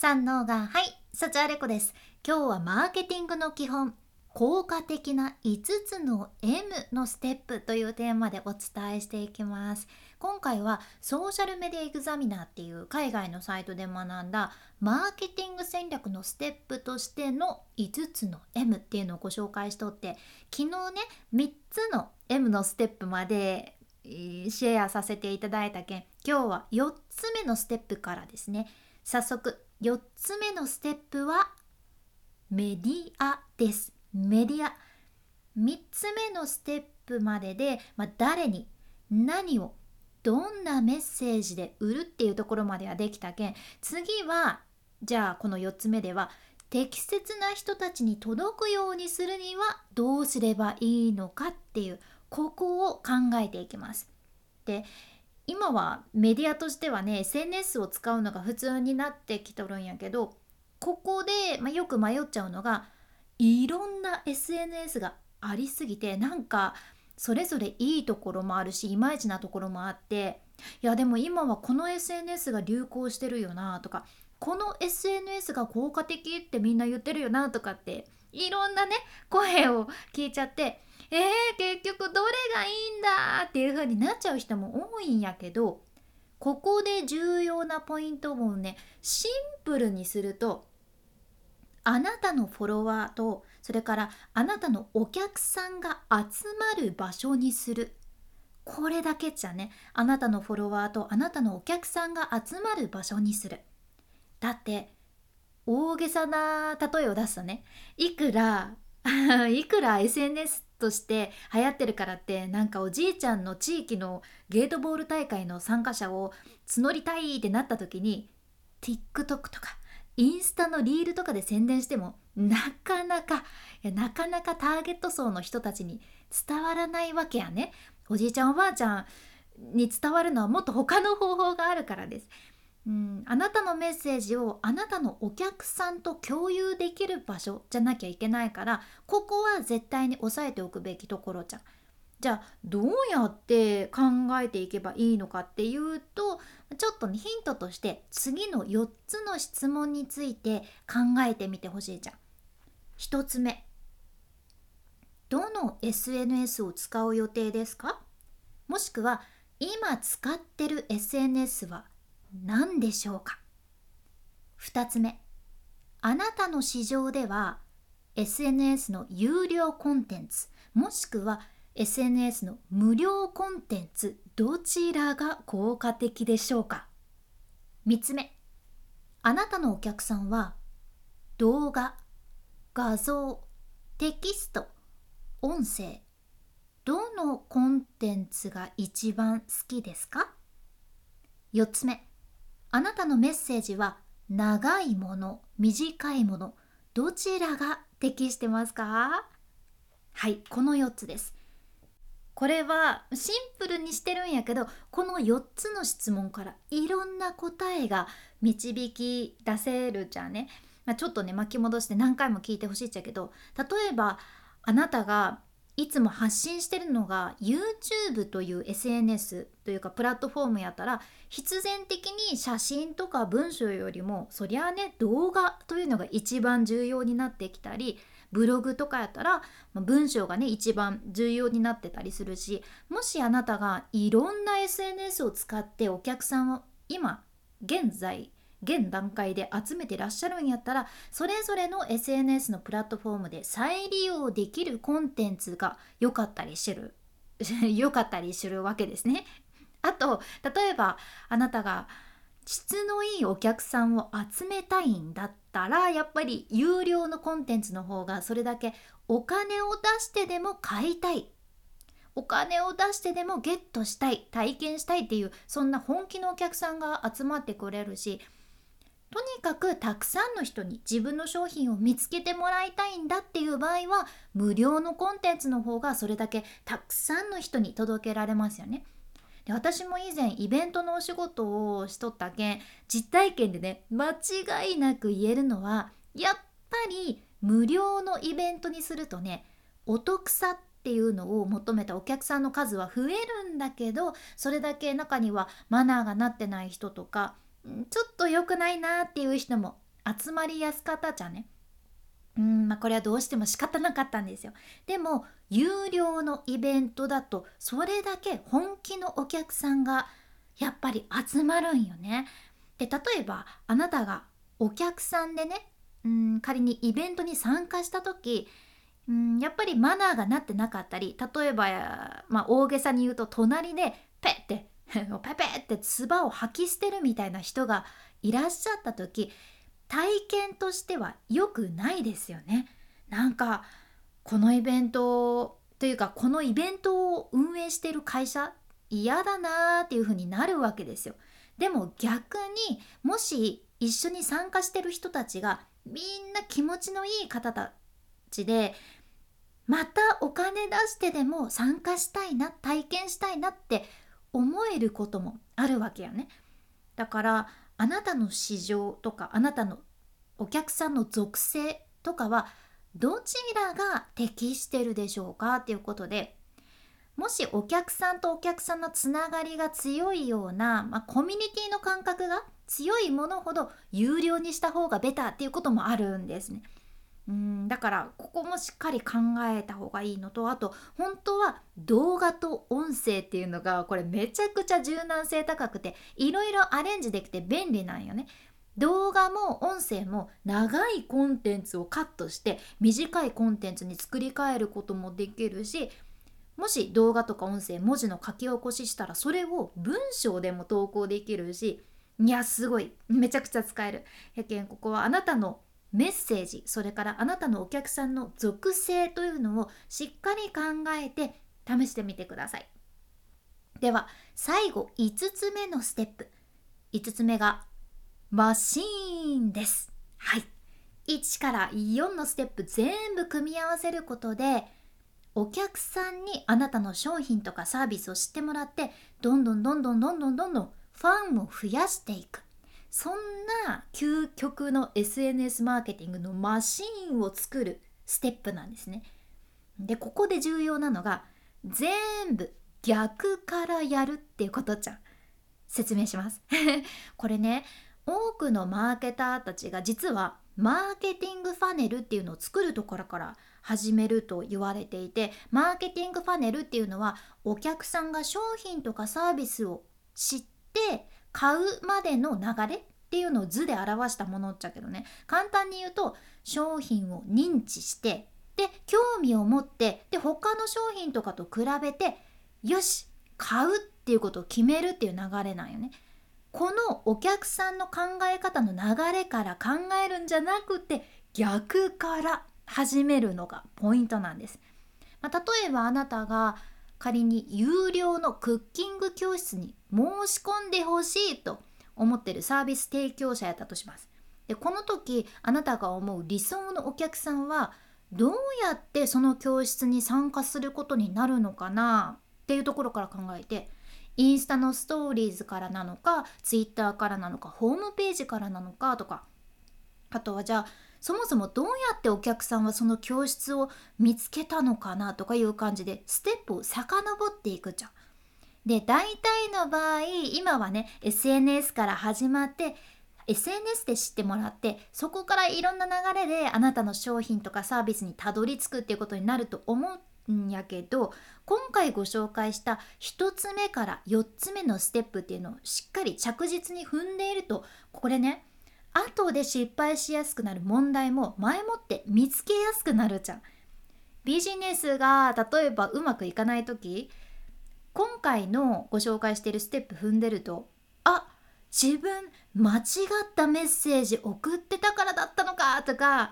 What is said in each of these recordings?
三能がはい幸あれ子です。今日はマーケティングの基本効果的な5つの M のステップというテーマでお伝えしていきます。今回はソーシャルメディエグザミナーっていう海外のサイトで学んだマーケティング戦略のステップとしての5つの M っていうのをご紹介しとって昨日ね3つの M のステップまでシェアさせていただいた件今日は4つ目のステップからですね。早速4つ目のステップはメディアですメディア3つ目のステップまでで、まあ、誰に何をどんなメッセージで売るっていうところまではできたけん次はじゃあこの4つ目では適切な人たちに届くようにするにはどうすればいいのかっていうここを考えていきます。で今はメディアとしてはね SNS を使うのが普通になってきとるんやけどここで、まあ、よく迷っちゃうのがいろんな SNS がありすぎてなんかそれぞれいいところもあるしいまいちなところもあっていやでも今はこの SNS が流行してるよなとかこの SNS が効果的ってみんな言ってるよなとかっていろんなね声を聞いちゃってえー、結局どれがいいんだっていう風になっちゃう人も多いんやけどここで重要なポイントをねシンプルにするとあなたのフォロワーとそれからあなたのお客さんが集まる場所にする。これだけじゃねあなたのフォロワーとあなたのお客さんが集まる場所にする。だって大げさな例えを出すとねいくら いくら SNS として流行ってるからってなんかおじいちゃんの地域のゲートボール大会の参加者を募りたいってなった時に TikTok とかインスタのリールとかで宣伝してもなかなかなかなかターゲット層の人たちに伝わらないわけやね。おじいちゃんおばあちゃんに伝わるのはもっと他の方法があるからです。うん、あなたのメッセージをあなたのお客さんと共有できる場所じゃなきゃいけないからここは絶対に押さえておくべきところじゃん。じゃあどうやって考えていけばいいのかっていうとちょっとねヒントとして次の4つの質問について考えてみてほしいじゃん。1つ目どの SNS を使う予定ですか？もしくは今使ってる SNS は何でしょうか？2つ目。あなたの市場では SNS の有料コンテンツもしくは SNS の無料コンテンツどちらが効果的でしょうか？3つ目。あなたのお客さんは動画画像テキスト音声どのコンテンツが一番好きですか？4つ目。あなたのメッセージは長いもの短いものどちらが適してますか？はいこの4つです。これはシンプルにしてるんやけどこの4つの質問からいろんな答えが導き出せるじゃんね、まあ、ちょっとね巻き戻して何回も聞いてほしいっちゃけど例えばあなたがいつも発信してるのが YouTube という SNS というかプラットフォームやったら必然的に写真とか文章よりもそりゃあね動画というのが一番重要になってきたりブログとかやったら文章がね一番重要になってたりするしもしあなたがいろんな SNS を使ってお客さんを今現在現段階で集めてらっしゃるんやったらそれぞれの SNS のプラットフォームで再利用できるコンテンツが良かったりする 良かったりするわけですね。あと例えばあなたが質のいいお客さんを集めたいんだったらやっぱり有料のコンテンツの方がそれだけお金を出してでも買いたいお金を出してでもゲットしたい体験したいっていうそんな本気のお客さんが集まってくれるしとにかくたくさんの人に自分の商品を見つけてもらいたいんだっていう場合は無料のコンテンツの方がそれだけたくさんの人に届けられますよね。で私も以前イベントのお仕事をしとったけん実体験でね間違いなく言えるのはやっぱり無料のイベントにするとねお得さっていうのを求めたお客さんの数は増えるんだけどそれだけ中にはマナーがなってない人とかちょっと良くないなっていう人も集まりやすかったじゃんね。うんまあ、これはどうしても仕方なかったんですよ。でも有料のイベントだとそれだけ本気のお客さんがやっぱり集まるんよね。で例えばあなたがお客さんでねうん仮にイベントに参加した時うんやっぱりマナーがなってなかったり例えば、まあ、大げさに言うと隣でペッて ペペって唾を吐き捨てるみたいな人がいらっしゃった時体験としては良くないですよね。なんかこのイベントというかこのイベントを運営している会社嫌だなーっていう風になるわけですよ。でも逆にもし一緒に参加してる人たちがみんな気持ちのいい方たちでまたお金出してでも参加したいな体験したいなって思えることもあるわけよね。だからあなたの市場とかあなたのお客さんの属性とかはどちらが適してるでしょうかっていうことでもしお客さんとお客さんのつながりが強いような、まあ、コミュニティの感覚が強いものほど有料にした方がベターっていうこともあるんですね。うんだからここもしっかり考えた方がいいのとあと本当は動画と音声っていうのがこれめちゃくちゃ柔軟性高くていろいろアレンジできて便利なんよね。動画も音声も長いコンテンツをカットして短いコンテンツに作り変えることもできるしもし動画とか音声文字の書き起こししたらそれを文章でも投稿できるしいやすごいめちゃくちゃ使える。やけんここはあなたのメッセージそれからあなたのお客さんの属性というのをしっかり考えて試してみてください。では最後5つ目のステップ。5つ目がマシーンです。はい。1から4のステップ全部組み合わせることでお客さんにあなたの商品とかサービスを知ってもらってどんどんどんどんどんどんどんどんファンを増やしていく。そんな究極の SNS マーケティングのマシーンを作るステップなんですね。でここで重要なのが全部逆からやるっていうことじゃん。説明します。これね多くのマーケターたちが実はマーケティングファネルっていうのを作るところから始めると言われていてマーケティングファネルっていうのはお客さんが商品とかサービスを知って買うまでの流れっていうのを図で表したものっちゃけどね簡単に言うと商品を認知してで興味を持ってで他の商品とかと比べてよし買うっていうことを決めるっていう流れなんよね。このお客さんの考え方の流れから考えるんじゃなくて逆から始めるのがポイントなんです。まあ、例えばあなたが仮に有料のクッキング教室に申し込んでほしいと思ってるサービス提供者やったとします。でこの時あなたが思う理想のお客さんはどうやってその教室に参加することになるのかな？っていうところから考えてインスタのストーリーズからなのかツイッターからなのかホームページからなのかとかあとはじゃあそもそもどうやってお客さんはその教室を見つけたのかなとかいう感じでステップを遡っていくじゃん。で大体の場合今はね SNS から始まって SNS で知ってもらってそこからいろんな流れであなたの商品とかサービスにたどり着くっていうことになると思うんやけど今回ご紹介した1つ目から4つ目のステップっていうのをしっかり着実に踏んでいるとこれね後で失敗しやすくなる問題も前もって見つけやすくなるじゃん。ビジネスが例えばうまくいかない時今回のご紹介しているステップ踏んでるとあ自分間違ったメッセージ送ってたからだったのかとか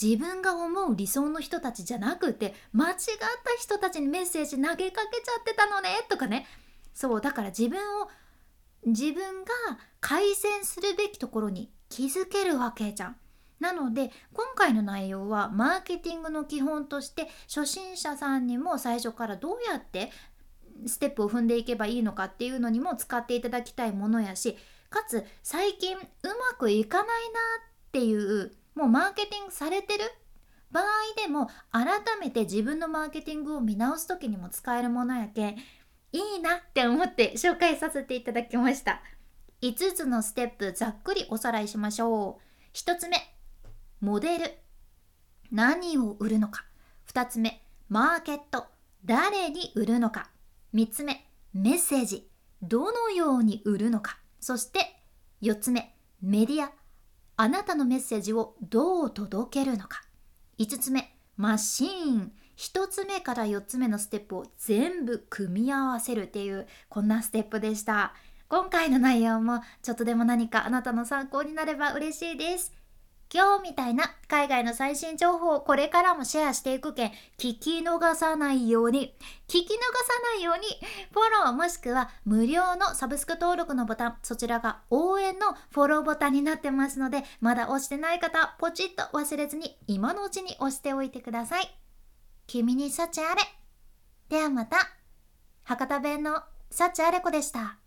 自分が思う理想の人たちじゃなくて間違った人たちにメッセージ投げかけちゃってたのねとかねそうだから自分を自分が改善するべきところに気づけるわけじゃん。なので今回の内容はマーケティングの基本として初心者さんにも最初からどうやってステップを踏んでいけばいいのかっていうのにも使っていただきたいものやしかつ最近うまくいかないなっていうもうマーケティングされてる？場合でも改めて自分のマーケティングを見直す時にも使えるものやけんいいなって思って紹介させていただきました。5つのステップざっくりおさらいしましょう。1つ目モデル。何を売るのか。2つ目マーケット。誰に売るのか。3つ目メッセージ。どのように売るのか。そして4つ目メディア。あなたのメッセージをどう届けるのか。5つ目マシーン。1つ目から4つ目のステップを全部組み合わせるっていうこんなステップでした。今回の内容もちょっとでも何かあなたの参考になれば嬉しいです。今日みたいな海外の最新情報をこれからもシェアしていくけん聞き逃さないように。聞き逃さないように。フォローもしくは無料のサブスク登録のボタン。そちらが応援のフォローボタンになってますのでまだ押してない方ポチッと忘れずに今のうちに押しておいてください。君に幸あれ。ではまた。博多弁の幸あれ子でした。